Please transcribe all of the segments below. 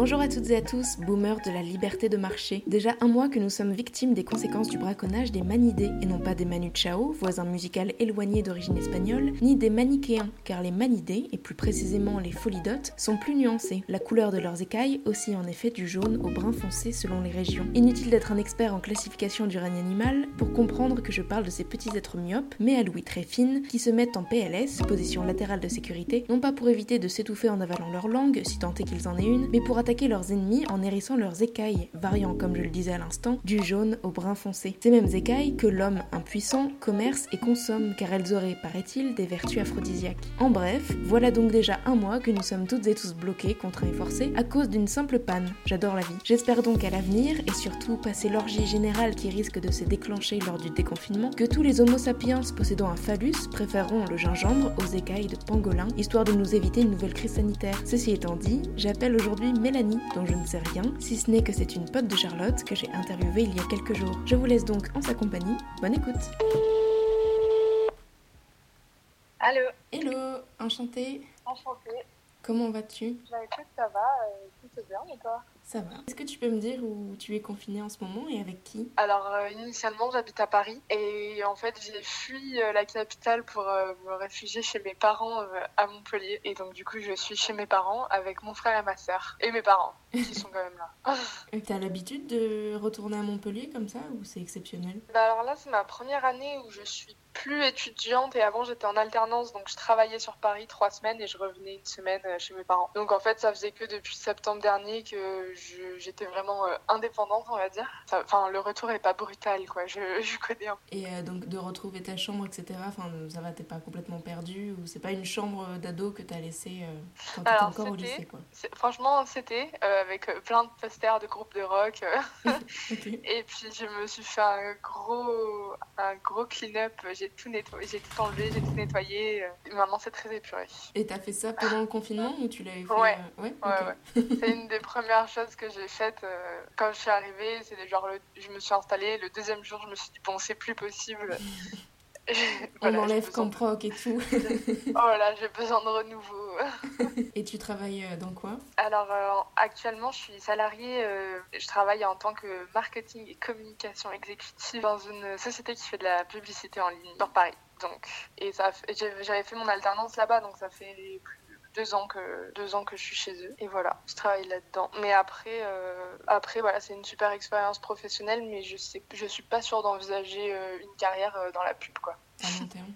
Bonjour à toutes et à tous, boomers de la liberté de marché. Déjà un mois que nous sommes victimes des conséquences du braconnage des manidés, et non pas des Manu Chao, voisins musical éloignés d'origine espagnole, ni des manichéens, car les manidés, et plus précisément les folidotes, sont plus nuancés. La couleur de leurs écailles aussi en effet du jaune au brun foncé selon les régions. Inutile d'être un expert en classification du règne animal pour comprendre que je parle de ces petits êtres myopes, mais à louis très fines, qui se mettent en PLS, position latérale de sécurité, non pas pour éviter de s'étouffer en avalant leur langue, si tant est qu'ils en aient une, mais pour attaquer leurs ennemis en hérissant leurs écailles, variant, comme je le disais à l'instant, du jaune au brun foncé. Ces mêmes écailles que l'homme impuissant commerce et consomme, car elles auraient, paraît-il, des vertus aphrodisiaques. En bref, voilà donc déjà un mois que nous sommes toutes et tous bloqués, contraints et forcés, à cause d'une simple panne. J'adore la vie. J'espère donc à l'avenir, et surtout passer l'orgie générale qui risque de se déclencher lors du déconfinement, que tous les homo sapiens possédant un phallus préféreront le gingembre aux écailles de pangolin, histoire de nous éviter une nouvelle crise sanitaire. Ceci étant dit, j'appelle aujourd'hui Mélanie, dont je ne sais rien, si ce n'est que c'est une pote de Charlotte que j'ai interviewée il y a quelques jours. Je vous laisse donc en sa compagnie. Bonne écoute. Allô Hello, enchantée. Enchantée. Comment vas-tu? Bah écoute, ça va, euh, tout bien et toi? Ça va. Est-ce que tu peux me dire où tu es confinée en ce moment et avec qui? Alors euh, initialement j'habite à Paris et en fait j'ai fui euh, la capitale pour euh, me réfugier chez mes parents à Montpellier et donc du coup je suis chez mes parents avec mon frère et ma sœur et mes parents qui sont quand même là. Et T'as l'habitude de retourner à Montpellier comme ça ou c'est exceptionnel? Bah alors là c'est ma première année où je suis plus étudiante et avant j'étais en alternance donc je travaillais sur Paris trois semaines et je revenais une semaine euh, chez mes parents. Donc en fait ça faisait que depuis septembre dernier que j'étais vraiment euh, indépendante on va dire. Enfin le retour est pas brutal quoi, je, je connais un Et euh, donc de retrouver ta chambre, etc. Enfin, ça va, t'es pas complètement perdu ou c'est pas une chambre d'ado que t'as laissée euh, quand t'étais encore au lycée, quoi? Franchement, c'était euh, avec plein de posters de groupes de rock. et puis, je me suis fait un gros, un gros clean-up. J'ai tout nettoyé, j'ai tout enlevé, j'ai tout nettoyé. euh, et maintenant, c'est très épuré. Et t'as fait ça pendant le confinement ou tu l'avais fait Ouais. euh, Ouais, Ouais. C'est une des premières choses que j'ai faites euh, quand je suis arrivée. C'est genre, le- je me suis installée. Le deuxième jour, je me suis dit, bon, c'est plus possible. On Voilà, j'ai enlève besoin comme proc et tout. Oh là, j'ai besoin de renouveau. et tu travailles euh, dans quoi? Alors euh, actuellement, je suis salariée. euh, je travaille en tant que marketing et communication exécutive dans une société qui fait de la publicité en ligne sur Paris. Donc, et ça, j'avais fait mon alternance là-bas, donc ça fait plus deux ans que deux ans que je suis chez eux. Et voilà, je travaille là-dedans. Mais après, euh, après voilà, c'est une super expérience professionnelle, mais je sais, je suis pas sûre d'envisager euh, une carrière euh, dans la pub, quoi.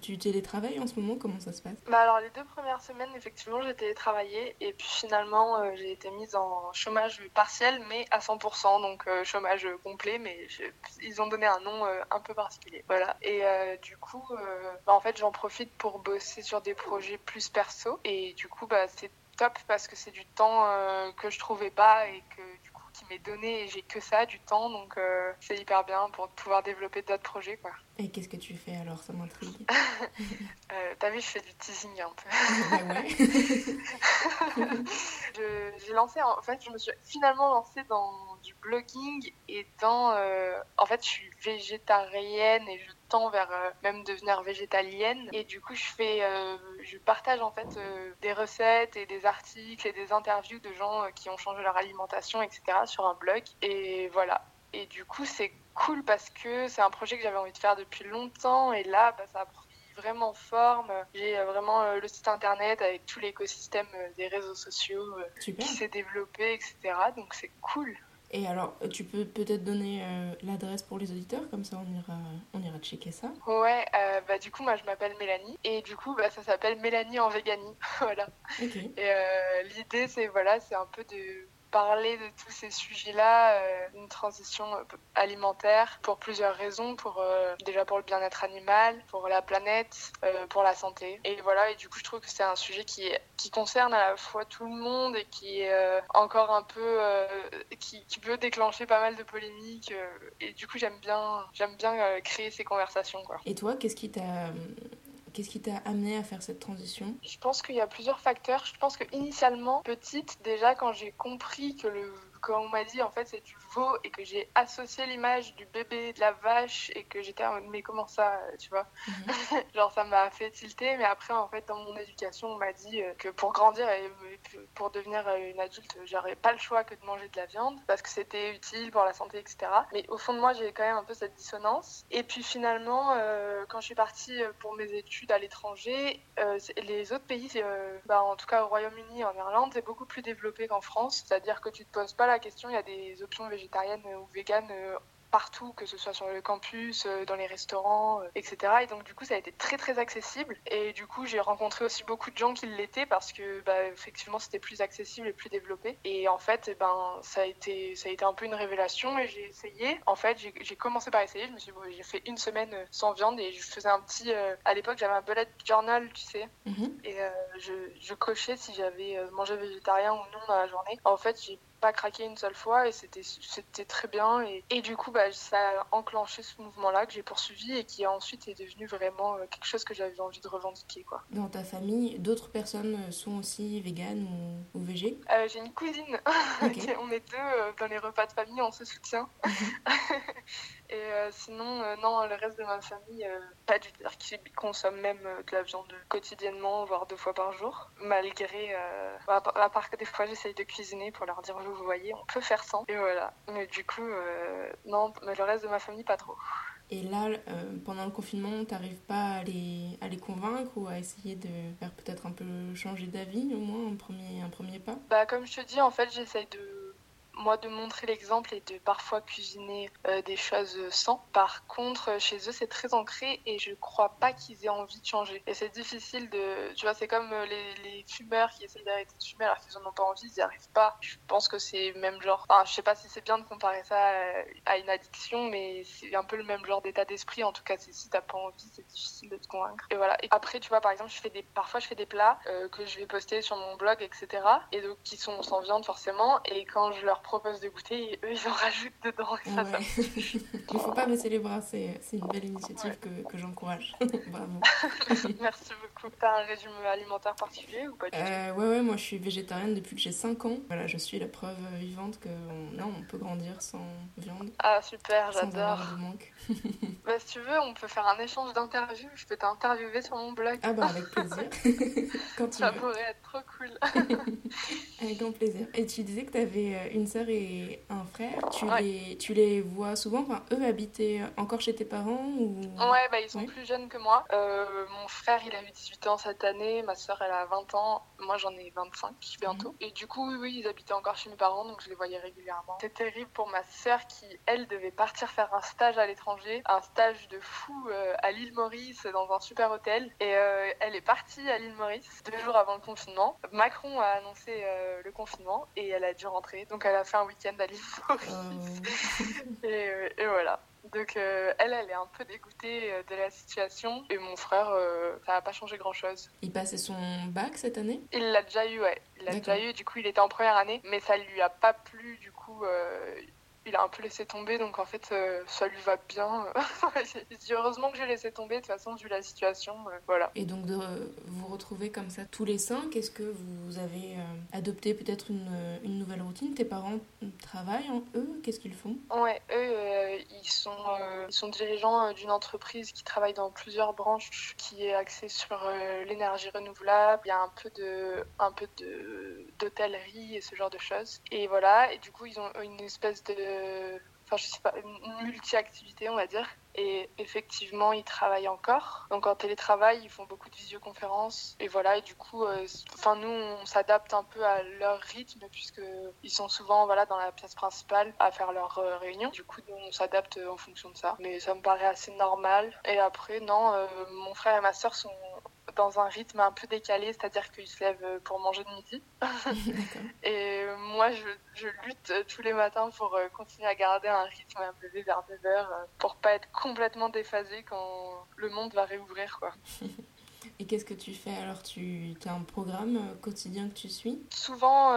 Tu télétravailles en ce moment Comment ça se passe? Bah alors les deux premières semaines effectivement j'ai télétravaillé et puis finalement euh, j'ai été mise en chômage partiel mais à 100% donc euh, chômage complet mais ils ont donné un nom euh, un peu particulier. Voilà. Et du coup bah, en fait j'en profite pour bosser sur des projets plus perso. Et du coup bah c'est top parce que c'est du temps que je trouvais pas et que qui m'est donné et j'ai que ça du temps donc euh, c'est hyper bien pour pouvoir développer d'autres projets quoi. Et qu'est-ce que tu fais alors Ça m'intrigue. Euh, T'as vu je fais du teasing un peu. bah ouais. Je- J'ai lancé, en fait, je me suis finalement lancée dans du blogging et dans. euh, en fait, je suis végétarienne et je tends vers euh, même devenir végétalienne. Et du coup, je fais. euh, je partage en fait des recettes et des articles et des interviews de gens qui ont changé leur alimentation, etc. sur un blog. Et voilà. Et du coup, c'est cool parce que c'est un projet que j'avais envie de faire depuis longtemps et là, bah, ça a pris vraiment forme. J'ai vraiment le site internet avec tout l'écosystème des réseaux sociaux Super. qui s'est développé, etc. Donc c'est cool. Et alors, tu peux peut-être donner euh, l'adresse pour les auditeurs, comme ça on ira, on ira checker ça. Ouais, euh, bah du coup moi je m'appelle Mélanie et du coup bah ça s'appelle Mélanie en véganie. voilà. Ok. Et euh, l'idée c'est voilà, c'est un peu de parler de tous ces sujets-là, euh, une transition euh, alimentaire pour plusieurs raisons, pour euh, déjà pour le bien-être animal, pour la planète, pour la santé. Et voilà, et du coup je trouve que c'est un sujet qui qui concerne à la fois tout le monde et qui est encore un peu qui, peut déclencher pas mal de polémiques. et du coup j'aime bien j'aime bien créer ces conversations quoi. Et toi, qu'est-ce qui t'a qu'est-ce qui t'a amené à faire cette transition Je pense qu'il y a plusieurs facteurs. Je pense que initialement, petite, déjà quand j'ai compris que le quand on m'a dit en fait c'est du veau et que j'ai associé l'image du bébé, de la vache et que j'étais en mode mais comment ça, tu vois? Mhm. Genre ça m'a fait tilter, mais après en fait dans mon éducation on m'a dit que pour grandir et pour devenir une adulte, j'aurais pas le choix que de manger de la viande parce que c'était utile pour la santé, etc. Mais au fond de moi j'ai quand même un peu cette dissonance. Et puis finalement, quand je suis partie pour mes études à l'étranger, les autres pays, bah, en tout cas au Royaume-Uni, en Irlande, c'est beaucoup plus développé qu'en France. C'est-à-dire que tu te poses pas la question, il y a des options végétariennes ou véganes euh, partout, que ce soit sur le campus, euh, dans les restaurants, euh, etc. Et donc du coup, ça a été très très accessible. Et du coup, j'ai rencontré aussi beaucoup de gens qui l'étaient parce que bah, effectivement, c'était plus accessible et plus développé. Et en fait, eh ben, ça a été ça a été un peu une révélation. Et j'ai essayé. En fait, j'ai commencé par essayer. Je me suis j'ai fait une semaine sans viande et je faisais un petit. à l'époque, j'avais un bullet journal, tu sais. Mhm. Et je, je, cochais si j'avais mangé végétarien ou non dans la journée. En fait, j'ai pas craqué une seule fois et c'était c'était très bien. Et, et du coup bah, ça a enclenché ce mouvement là que j'ai poursuivi et qui ensuite est devenu vraiment euh, quelque chose que j'avais envie de revendiquer quoi. Dans ta famille, d'autres personnes euh, sont aussi véganes ou, ou végé? Euh, J'ai une cousine, on est deux dans les repas de famille, on se soutient. Et euh, sinon, euh, non, le reste de ma famille, euh, pas du tout, qui consomme même de la viande quotidiennement, voire deux fois par jour. Malgré, bah, à part que des fois j'essaye de cuisiner pour leur dire, vous voyez, on peut faire sans. Et voilà. Mais du coup, non, mais le reste de ma famille, pas trop. Et là, pendant le confinement, t'arrives pas à les, à les convaincre ou à essayer de faire peut-être un peu changer d'avis, au moins, un premier, un premier pas? Bah, comme je te dis, en fait, j'essaye de moi de montrer l'exemple et de parfois cuisiner euh, des choses sans. Par contre, euh, chez eux, c'est très ancré et je crois pas qu'ils aient envie de changer. Et c'est difficile de. Tu vois, c'est comme euh, les, les, fumeurs qui essayent d'arrêter de fumer alors qu'ils en ont pas envie, ils n'y arrivent pas. Je pense que c'est même genre. Enfin, je sais pas si c'est bien de comparer ça à une addiction, mais c'est un peu le même genre d'état d'esprit. En tout cas, si t'as pas envie, c'est difficile de te convaincre. Et voilà. Et après, tu vois, par exemple, je fais des... parfois, je fais des plats que je vais poster sur mon blog, etc. Et donc, qui sont sans viande forcément. Et quand je leur propose de goûter et eux ils en rajoutent dedans. Et ça, Il faut pas baisser les bras, c'est une belle initiative que, que j'encourage. Bravo. Merci beaucoup. T'as un régime alimentaire particulier ou pas du euh, Ouais, ouais, moi je suis végétarienne depuis que j'ai 5 ans. Voilà, je suis la preuve vivante que non, on peut grandir sans viande. Ah super, j'adore. bah, si tu veux, on peut faire un échange d'interviews. Je peux t'interviewer sur mon blog. Ah bah avec plaisir. Quand tu ça pourrait être trop cool. avec grand plaisir. Et tu disais que tu avais euh, une sœur et un frère. Tu, les, tu les vois souvent? Enfin, Eux habitaient encore chez tes parents ou... Ouais, bah, ils sont plus jeunes que moi. Euh, mon frère, il a eu 18 ans cette année. Ma soeur, elle a 20 ans. Moi, j'en ai 25 bientôt. Mhm. Et du coup, oui, oui, ils habitaient encore chez mes parents, donc je les voyais régulièrement. C'est terrible pour ma soeur qui, elle, devait partir faire un stage à l'étranger. Un stage de fou euh, à l'île Maurice, dans un super hôtel. Et euh, elle est partie à l'île Maurice deux jours avant le confinement. Macron a annoncé le confinement et elle a dû rentrer. Donc, elle a fait un week-end week oh. et, et, voilà. Donc euh, elle, elle est un peu dégoûtée euh, de la situation. Et mon frère, euh, ça n'a pas changé grand-chose. Il passait son bac cette année? Il l'a déjà eu, ouais. Il l'a déjà eu. Du coup, il était en première année. Mais ça lui a pas plu. Du coup, il a un peu laissé tomber, donc en fait, euh, ça lui va bien. j'ai dit heureusement que j'ai laissé tomber, de toute façon, vu la situation, euh, voilà. Et donc de vous retrouver comme ça tous les cinq, est-ce que vous avez euh, adopté peut-être une, une, nouvelle routine? Tes parents travaillent, en eux? Qu'est-ce qu'ils font? Ouais, eux, ils, sont, ils sont dirigeants d'une entreprise qui travaille dans plusieurs branches, qui est axée sur l'énergie renouvelable. Il y a un peu de, un peu de d'hôtellerie et ce genre de choses. Et voilà, et du coup, ils ont une espèce de enfin je sais pas, une multi-activité on va dire. Et effectivement, ils travaillent encore. Donc en télétravail, ils font beaucoup de visioconférences. Et voilà, et du coup, euh, enfin nous, on s'adapte un peu à leur rythme puisque ils sont souvent voilà dans la pièce principale à faire leurs euh, réunions. Du coup, nous, on s'adapte en fonction de ça. Mais ça me paraît assez normal. Et après, non, euh, mon frère et ma soeur sont dans un rythme un peu décalé, c'est-à-dire qu'ils se lèvent pour manger de midi. et moi, je, je, lutte tous les matins pour euh, continuer à garder un rythme un peu vers 9 heures, euh, pour pas être complètement déphasé quand le monde va réouvrir. Quoi. et qu'est-ce que tu fais? Alors Tu as un programme quotidien que tu suis? Souvent,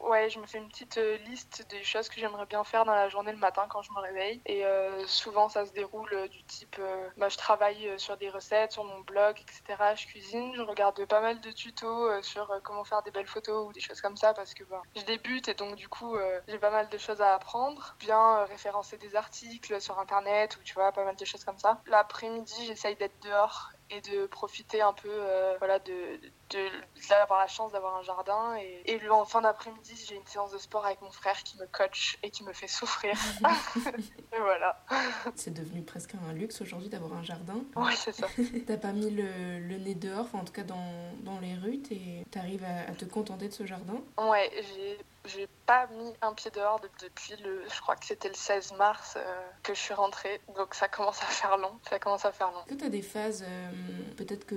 Ouais, je me fais une petite euh, liste des choses que j'aimerais bien faire dans la journée le matin quand je me réveille. Et euh, souvent, ça se déroule euh, du type euh, bah, je travaille sur des recettes, sur mon blog, etc. Je cuisine, je regarde pas mal de tutos sur comment faire des belles photos ou des choses comme ça parce que bah, je débute et donc du coup, j'ai pas mal de choses à apprendre. Bien référencer des articles sur internet ou tu vois, pas mal de choses comme ça. L'après-midi, j'essaye d'être dehors et de profiter un peu euh, voilà de d'avoir la chance d'avoir un jardin et, et le- en fin d'après-midi j'ai une séance de sport avec mon frère qui me coach et qui me fait souffrir et voilà C'est devenu presque un luxe aujourd'hui d'avoir un jardin. ouais c'est ça T'as pas mis le, le nez dehors, en tout cas dans, dans les rues, et t'arrives à, à te contenter de ce jardin? ouais j'ai j'ai pas mis un pied dehors de- depuis le je crois que c'était le 16 mars euh, que je suis rentrée donc ça commence à faire long ça commence à faire long Est-ce que t'as des phases, euh, peut-être que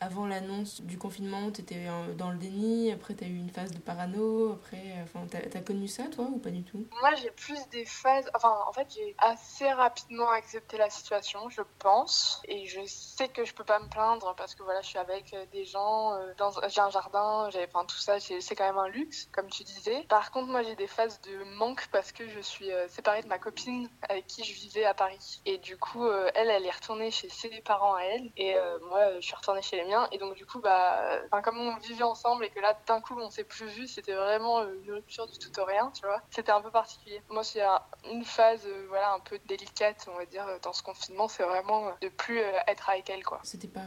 avant l'annonce du confinement, t'étais euh, dans le déni, après t'as eu une phase de parano, après, enfin t'as connu ça toi ou pas du tout? Moi, j'ai plus des phases. Enfin, en fait, j'ai assez rapidement accepté la situation, je pense. Et je sais que je peux pas me plaindre parce que voilà, je suis avec des gens, euh, dans... j'ai un jardin, j'ai... Enfin, tout ça, c'est quand même un luxe, comme tu disais. Par contre, moi, j'ai des phases de manque parce que je suis euh, séparée de ma copine avec qui je vivais à Paris. Et du coup, euh, elle, elle est retournée chez ses parents à elle. Et euh, moi, je suis retournée chez les miens. Et donc, du coup, bah, comme on vivait ensemble et que là, d'un coup, on s'est plus vu, c'était vraiment une rupture du tout au rien, tu vois. C'était un peu particulier. Moi, c'est un- une phase, voilà, un peu délicate, on va dire, dans ce confinement, c'est vraiment de plus être avec elle, quoi. C'était par,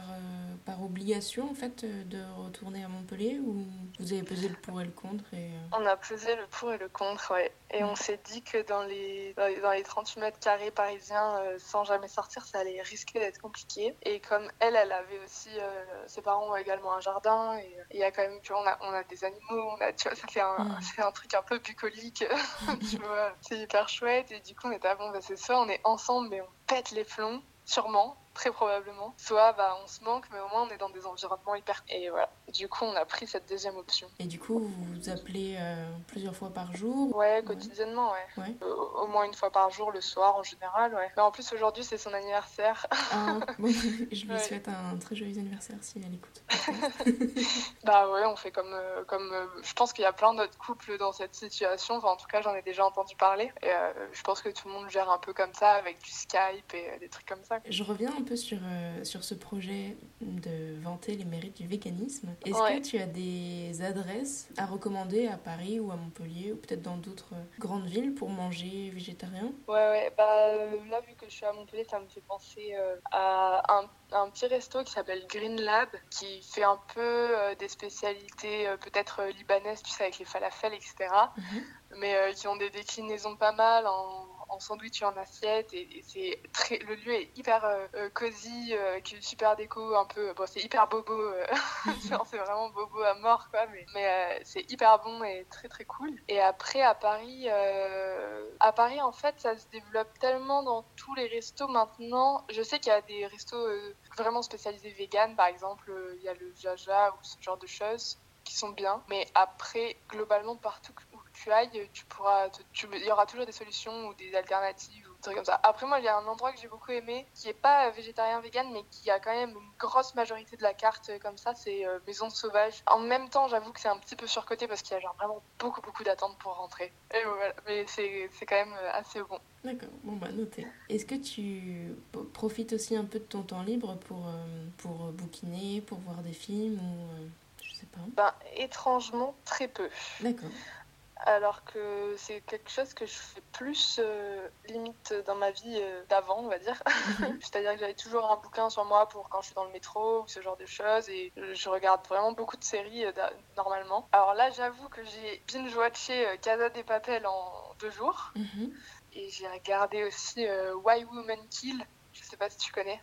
par obligation en fait de retourner à Montpellier ou vous avez pesé le pour et le contre et... On a pesé le pour et le contre, ouais. Et on s'est dit que dans les, dans les, dans les 38 mètres carrés parisiens, euh, sans jamais sortir, ça allait risquer d'être compliqué. Et comme elle, elle avait aussi, euh, ses parents ont également un jardin, et euh, il y a quand même, tu vois, on a, on a des animaux, on a, tu vois, ça fait un, Mm. c'est un truc un peu bucolique, tu vois. C'est hyper chouette, et du coup, on était, ah bon, bah, c'est soit on est ensemble, mais on pète les plombs, sûrement, très probablement. Soit, bah, on se manque, mais au moins, on est dans des environnements hyper... Et voilà. Du coup, on a pris cette deuxième option. Et du coup, vous vous appelez euh, plusieurs fois par jour Ouais, quotidiennement, ouais. Ouais. Euh, au moins une fois par jour, le soir en général, ouais. Mais en plus, aujourd'hui, c'est son anniversaire. Ah, bon, je lui Ouais. souhaite un très joyeux anniversaire si elle écoute. bah ouais, on fait comme. euh, comme je pense qu'il y a plein d'autres couples dans cette situation. Enfin, en tout cas, j'en ai déjà entendu parler. Et je pense que tout le monde gère un peu comme ça, avec du Skype et des trucs comme ça. Je reviens un peu sur, euh, sur ce projet de vanter les mérites du véganisme. Est-ce Ouais. que tu as des adresses à recommander à Paris ou à Montpellier ou peut-être dans d'autres euh, grandes villes pour manger végétarien? Ouais, ouais. Bah euh, là, vu que je suis à Montpellier, ça me fait penser euh, à un, un petit resto qui s'appelle Green Lab, qui fait un peu euh, des spécialités euh, peut-être libanaises, tu sais, avec les falafels, etc. Mhm. mais euh, qui ont des déclinaisons pas mal en, en sandwich et en assiette. Et, c'est très, le lieu est hyper euh, cosy, euh, avec une super déco, un peu. Bon, c'est hyper bobo, euh, c'est vraiment bobo à mort, quoi. Mais, mais euh, c'est hyper bon et très très cool. Et après, à Paris, euh, à Paris, en fait, ça se développe tellement dans tous les restos maintenant. Je sais qu'il y a des restos vraiment spécialisés vegan, par exemple, il y a le Jaja ou ce genre de choses qui sont bien. Mais après, globalement, partout tu ailles, tu pourras, il y aura toujours des solutions ou des alternatives ou des trucs comme ça. Après, moi, il y a un endroit que j'ai beaucoup aimé, qui est pas végétarien vegan, mais qui a quand même une grosse majorité de la carte euh, comme ça, c'est euh, Maison Sauvage. En même temps, j'avoue que c'est un petit peu surcoté parce qu'il y a genre vraiment beaucoup, beaucoup d'attentes pour rentrer. Et voilà, mais c'est quand même euh, assez bon. D'accord, bon bah noté. Est-ce que tu profites aussi un peu de ton temps libre pour, euh, pour bouquiner, pour voir des films ou euh, je sais pas? Ben, étrangement, très peu. D'accord. Alors que c'est quelque chose que je fais plus euh, limite dans ma vie euh, d'avant, on va dire. C'est-à-dire que j'avais toujours un bouquin sur moi pour quand je suis dans le métro ou ce genre de choses. Et je regarde vraiment beaucoup de séries euh, normalement. Alors là, j'avoue que j'ai binge-watché Casa des Papel en deux jours. Mhm. Et j'ai regardé aussi Why Women Kill. Je sais pas si tu connais.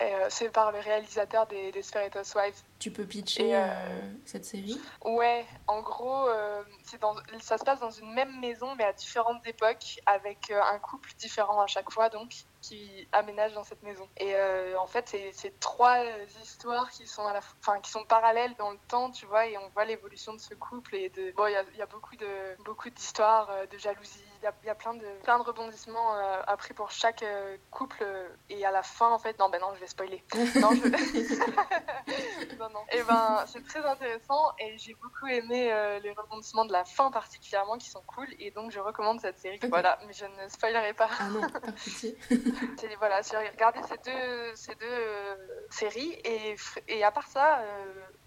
Et, euh, c'est par le réalisateur des Desperate Housewives. Tu peux pitcher Et, euh, euh, cette série? Ouais, en gros, euh, c'est dans, ça se passe dans une même maison, mais à différentes époques, avec un couple différent à chaque fois, donc, qui aménage dans cette maison. Et en fait, c'est c'est trois histoires qui sont, à la, f- enfin, qui sont parallèles dans le temps, tu vois, et on voit l'évolution de ce couple. Et de, bon, il y a, il y a beaucoup de beaucoup d'histoires, de jalousie, il y, a plein de, plein de rebondissements euh, appris pour chaque euh, couple. et à la fin, en fait, non, ben non, je vais spoiler. non, je... non, non. Et ben, c'est très intéressant et j'ai beaucoup aimé les rebondissements de la fin particulièrement qui sont cool. Et donc, je recommande cette série. Voilà, mais je ne spoilerai pas. Ah non, pas voilà, j'ai regardé ces deux, ces deux séries et, et à part ça,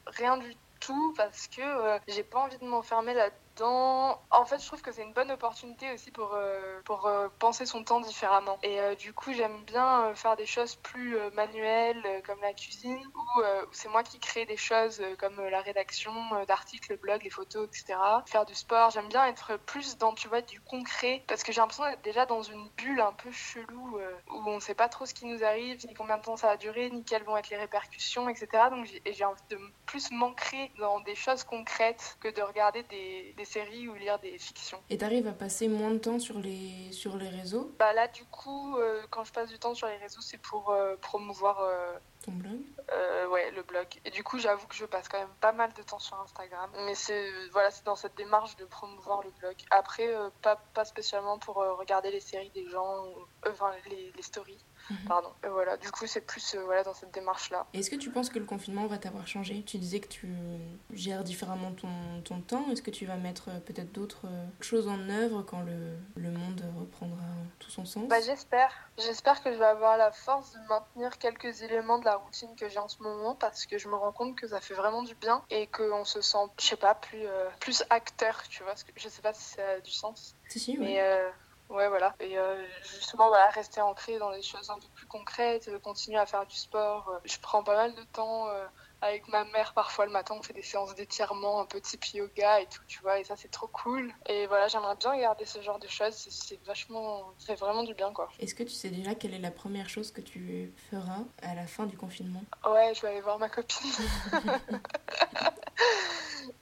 rien du tout parce que j'ai pas envie de m'enfermer là en fait, je trouve que c'est une bonne opportunité aussi pour, euh, pour euh, penser son temps différemment. Et euh, du coup, j'aime bien faire des choses plus manuelles, comme la cuisine, ou c'est moi qui crée des choses comme la rédaction d'articles, blog, les photos, etc. Faire du sport, j'aime bien être plus dans, tu vois, du concret, parce que j'ai l'impression d'être déjà dans une bulle un peu chelou, où on sait pas trop ce qui nous arrive, ni combien de temps ça va durer, ni quelles vont être les répercussions, etc. Donc j'ai envie de plus m'ancrer dans des choses concrètes que de regarder des séries ou lire des fictions. Et t'arrives à passer moins de temps sur les, sur les réseaux? Bah là, du coup, euh, quand je passe du temps sur les réseaux, c'est pour euh, promouvoir. Euh, Ton blog Ouais, le blog. Et du coup, j'avoue que je passe quand même pas mal de temps sur Instagram. Mais c'est voilà, c'est dans cette démarche de promouvoir le blog. Après, pas, pas spécialement pour regarder les séries des gens, enfin les, les stories. Mhm. Pardon. Et voilà, du coup, c'est plus euh, voilà, dans cette démarche-là. Est-ce que tu penses que le confinement va t'avoir changé? Tu disais que tu gères différemment ton, ton temps. Est-ce que tu vas mettre euh, peut-être d'autres euh, choses en œuvre quand le, le monde reprendra tout son sens? Bah, J'espère. J'espère que je vais avoir la force de maintenir quelques éléments de la routine que j'ai en ce moment parce que je me rends compte que ça fait vraiment du bien et qu'on se sent, je sais pas, plus, plus acteur, tu vois. Que je sais pas si ça a du sens. Si, si, mais, Ouais, voilà. Et euh, justement, voilà, rester ancré dans des choses un peu plus concrètes, euh, continuer à faire du sport. Euh, je prends pas mal de temps avec ma mère. Parfois, le matin, on fait des séances d'étirement, un peu type yoga et tout, tu vois. Et ça, c'est trop cool. Et voilà, j'aimerais bien garder ce genre de choses. C'est vachement, ça fait vraiment du bien, quoi. Est-ce que tu sais déjà quelle est la première chose que tu feras à la fin du confinement? Ouais, je vais aller voir ma copine.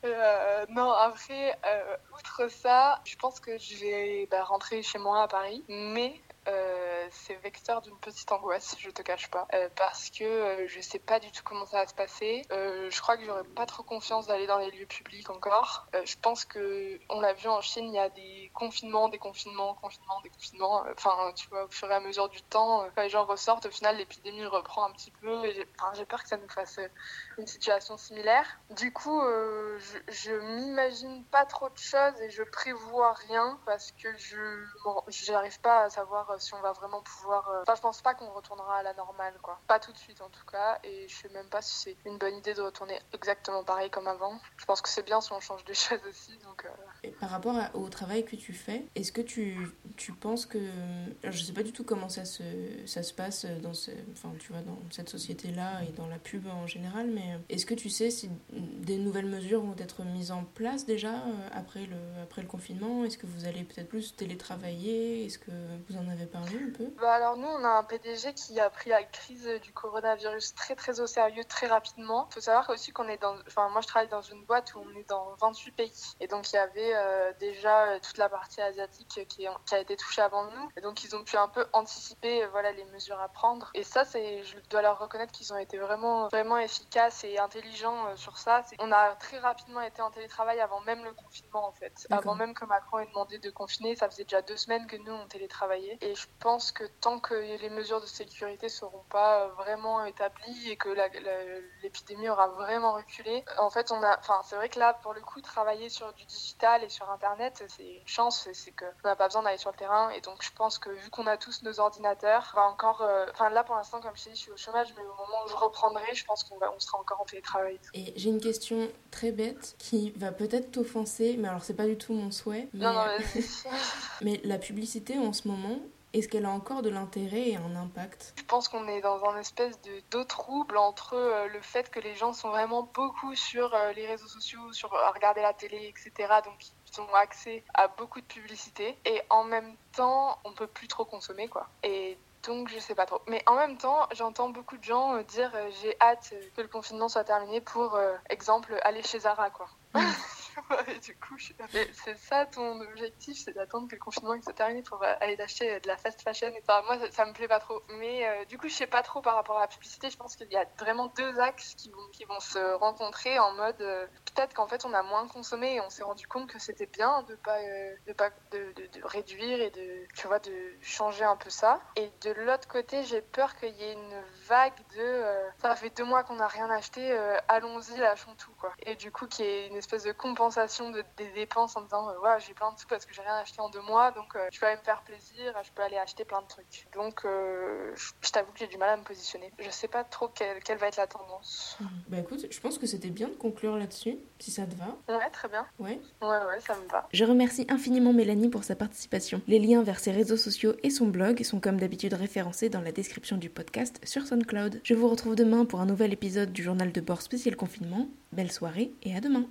Euh, non, après, euh, outre ça, je pense que je vais bah, rentrer chez moi à Paris, mais euh, c'est vecteur d'une petite angoisse, je te cache pas, euh, parce que euh, je sais pas du tout comment ça va se passer. je crois que j'aurais pas trop confiance d'aller dans les lieux publics encore. je pense que on l'a vu en Chine, il y a des confinements, des confinements, confinements, des confinements. Enfin, tu vois, au fur et à mesure du temps, quand les gens ressortent, au final, l'épidémie reprend un petit peu. J'ai peur que ça nous fasse une situation similaire. Du coup, je, je m'imagine pas trop de choses et je prévois rien parce que je j'arrive pas à savoir si on va vraiment pouvoir. Euh, enfin, je pense pas qu'on retournera à la normale, quoi. Pas tout de suite en tout cas, et je sais même pas si c'est une bonne idée de retourner exactement pareil comme avant. Je pense que c'est bien si on change des choses aussi, donc. Euh. Par rapport au travail que tu fais, est-ce que tu, tu penses que. Alors, je sais pas du tout comment ça se, ça se passe dans, enfin, tu vois, dans cette société-là et dans la pub en général, mais est-ce que tu sais si des nouvelles mesures vont être mises en place déjà euh, après le, après le confinement? Est-ce que vous allez peut-être plus télétravailler? Est-ce que vous en avez parlé un peu bah Alors nous, on a un PDG qui a pris la crise du coronavirus très très au sérieux très rapidement. Il faut savoir aussi qu'on est dans... Enfin moi je travaille dans une boîte où on est dans 28 pays. Et donc il y avait euh, déjà euh, toute la partie asiatique qui, qui, a été touchée avant nous. Et donc ils ont pu un peu anticiper euh, voilà, les mesures à prendre. Et ça, c'est, je dois leur reconnaître qu'ils ont été vraiment, vraiment efficaces et intelligents sur ça. On a très rapidement été en télétravail avant même le confinement en fait. Avant même que Macron ait demandé de confiner, ça faisait déjà deux semaines que nous on télétravaillait. Et je pense que tant que les mesures de sécurité ne seront pas vraiment établies et que l'épidémie aura vraiment reculé, en fait, on a, enfin, c'est vrai que là, pour le coup, travailler sur du digital et sur Internet, c'est une chance, c'est qu'on n'a pas besoin d'aller sur le terrain. Et donc, je pense que vu qu'on a tous nos ordinateurs, va encore, euh, enfin, là, pour l'instant, comme je t'ai dit, je suis au chômage, mais au moment où je reprendrai, je pense qu'on va, on sera encore en télétravail. Et j'ai une question très bête qui va peut-être t'offenser, mais alors c'est pas du tout mon souhait. Non, non, mais la publicité en ce moment, est-ce qu'elle a encore de l'intérêt et un impact? Je pense qu'on est dans un espèce de d'eau trouble entre euh, le fait que les gens sont vraiment beaucoup sur euh, les réseaux sociaux, sur à regarder la télé, etc. Donc ils ont accès à beaucoup de publicité et en même temps on peut plus trop consommer quoi. Et donc je sais pas trop. Mais en même temps, j'entends beaucoup de gens euh, dire j'ai hâte que le confinement soit terminé pour exemple aller chez Zara quoi. et du coup, je... c'est ça ton objectif, c'est d'attendre que le confinement se termine pour aller acheter de la fast fashion. Et moi, ça, me plaît pas trop. Mais euh, du coup, je sais pas trop par rapport à la publicité. Je pense qu'il y a vraiment deux axes qui vont, qui vont se rencontrer en mode euh, peut-être qu'en fait, on a moins consommé et on s'est rendu compte que c'était bien de pas, euh, de, pas de, de, réduire et de, tu vois, de changer un peu ça. Et de l'autre côté, j'ai peur qu'il y ait une vague de ça fait deux mois qu'on n'a rien acheté, allons-y, lâchons tout. Quoi. Et du coup, qu'il y ait une espèce de compensation de, des dépenses en disant ouais, j'ai plein de sous parce que j'ai rien acheté en deux mois, donc je peux aller me faire plaisir, je peux aller acheter plein de trucs. Donc, euh, je t'avoue que j'ai du mal à me positionner. Je sais pas trop quelle, quelle va être la tendance. Mhm. Bah écoute, je pense que c'était bien de conclure là-dessus, si ça te va. Ouais, très bien. Ouais. Ouais, ouais, ça me va. Je remercie infiniment Mélanie pour sa participation. Les liens vers ses réseaux sociaux et son blog sont comme d'habitude référencés dans la description du podcast sur SoundCloud. Je vous retrouve demain pour un nouvel épisode du journal de bord spécial confinement. Belle soirée et à demain.